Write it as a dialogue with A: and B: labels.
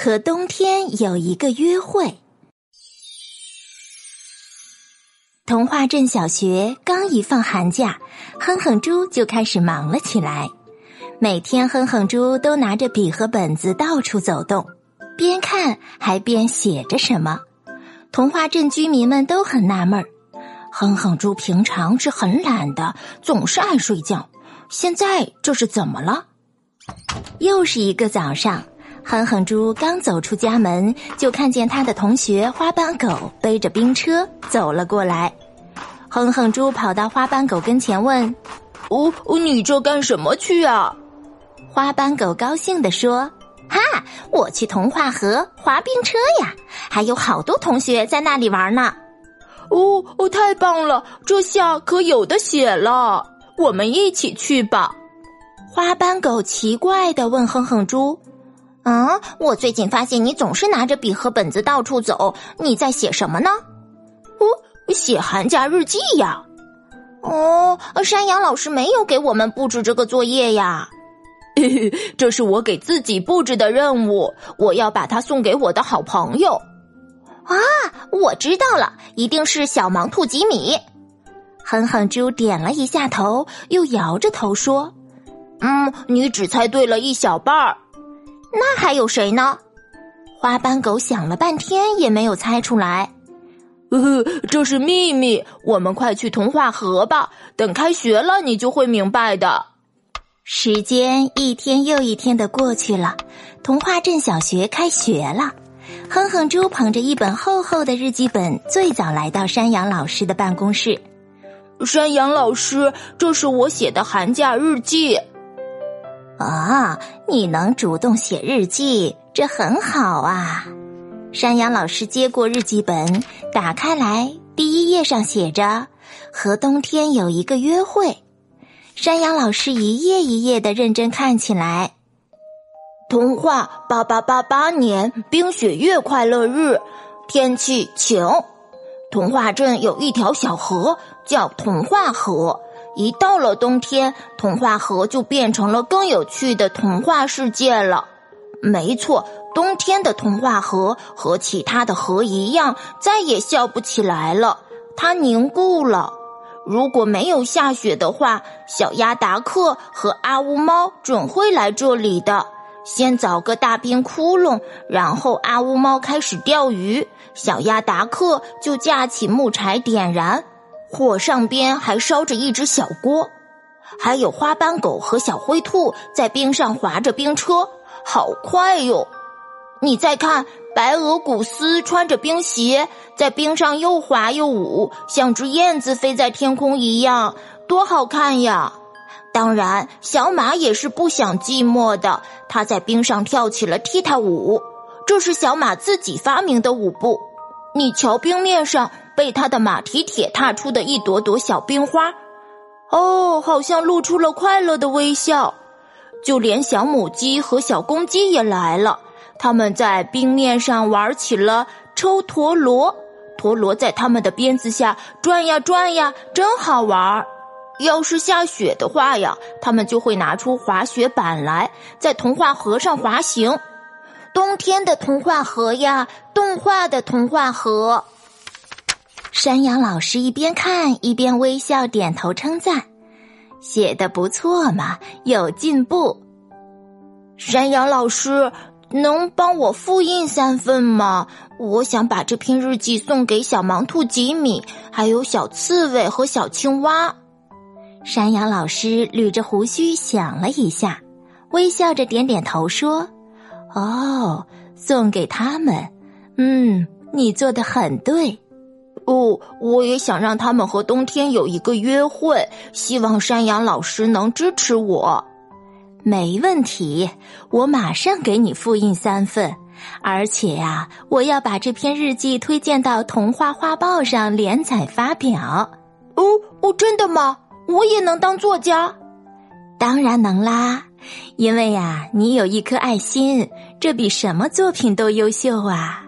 A: 和冬天有一个约会。童话镇小学刚一放寒假，哼哼猪就开始忙了起来。每天，哼哼猪都拿着笔和本子到处走动，边看还边写着什么。童话镇居民们都很纳闷儿：哼哼猪平常是很懒的，总是爱睡觉，现在这是怎么了？又是一个早上。哼哼猪刚走出家门，就看见他的同学花斑狗背着冰车走了过来。哼哼猪跑到花斑狗跟前问：“
B: 哦，你这干什么去啊？”
A: 花斑狗高兴地说：“哈，我去童话河滑冰车呀，还有好多同学在那里玩呢。”
B: 哦哦，太棒了！这下可有的写了，我们一起去吧。
A: 花斑狗奇怪的问哼哼猪。啊！我最近发现你总是拿着笔和本子到处走，你在写什么呢？
B: 哦，写寒假日记呀。
A: 哦，山羊老师没有给我们布置这个作业呀。
B: 这是我给自己布置的任务，我要把它送给我的好朋友。
A: 啊，我知道了，一定是小盲兔吉米。哼哼猪点了一下头，又摇着头说：“
B: 嗯，你只猜对了一小半儿。”
A: 那还有谁呢？花斑狗想了半天也没有猜出来。
B: 呃，这是秘密，我们快去童话河吧。等开学了，你就会明白的。
A: 时间一天又一天的过去了，童话镇小学开学了。哼哼猪捧着一本厚厚的日记本，最早来到山羊老师的办公室。
B: 山羊老师，这是我写的寒假日记。
A: 啊，你能主动写日记，这很好啊！山羊老师接过日记本，打开来，第一页上写着“和冬天有一个约会”。山羊老师一页一页的认真看起来。
B: 童话八八八八年冰雪月快乐日，天气晴。童话镇有一条小河，叫童话河。一到了冬天，童话河就变成了更有趣的童话世界了。没错，冬天的童话河和其他的河一样，再也笑不起来了，它凝固了。如果没有下雪的话，小鸭达克和阿乌猫准会来这里的。先凿个大冰窟窿，然后阿乌猫开始钓鱼，小鸭达克就架起木柴点燃。火上边还烧着一只小锅，还有花斑狗和小灰兔在冰上滑着冰车，好快哟！你再看，白鹅古斯穿着冰鞋在冰上又滑又舞，像只燕子飞在天空一样，多好看呀！当然，小马也是不想寂寞的，它在冰上跳起了踢踏舞，这是小马自己发明的舞步。你瞧，冰面上。被他的马蹄铁踏出的一朵朵小冰花，哦，好像露出了快乐的微笑。就连小母鸡和小公鸡也来了，他们在冰面上玩起了抽陀螺，陀螺在他们的鞭子下转呀转呀，真好玩儿。要是下雪的话呀，他们就会拿出滑雪板来，在童话河上滑行。冬天的童话河呀，动画的童话河。
A: 山羊老师一边看一边微笑点头称赞：“写的不错嘛，有进步。”
B: 山羊老师能帮我复印三份吗？我想把这篇日记送给小盲兔吉米，还有小刺猬和小青蛙。
A: 山羊老师捋着胡须想了一下，微笑着点点头说：“哦，送给他们。嗯，你做的很对。”
B: 哦，我也想让他们和冬天有一个约会，希望山羊老师能支持我。
A: 没问题，我马上给你复印三份，而且呀，我要把这篇日记推荐到童话画报上连载发表。
B: 哦哦，真的吗？我也能当作家？
A: 当然能啦，因为呀，你有一颗爱心，这比什么作品都优秀啊。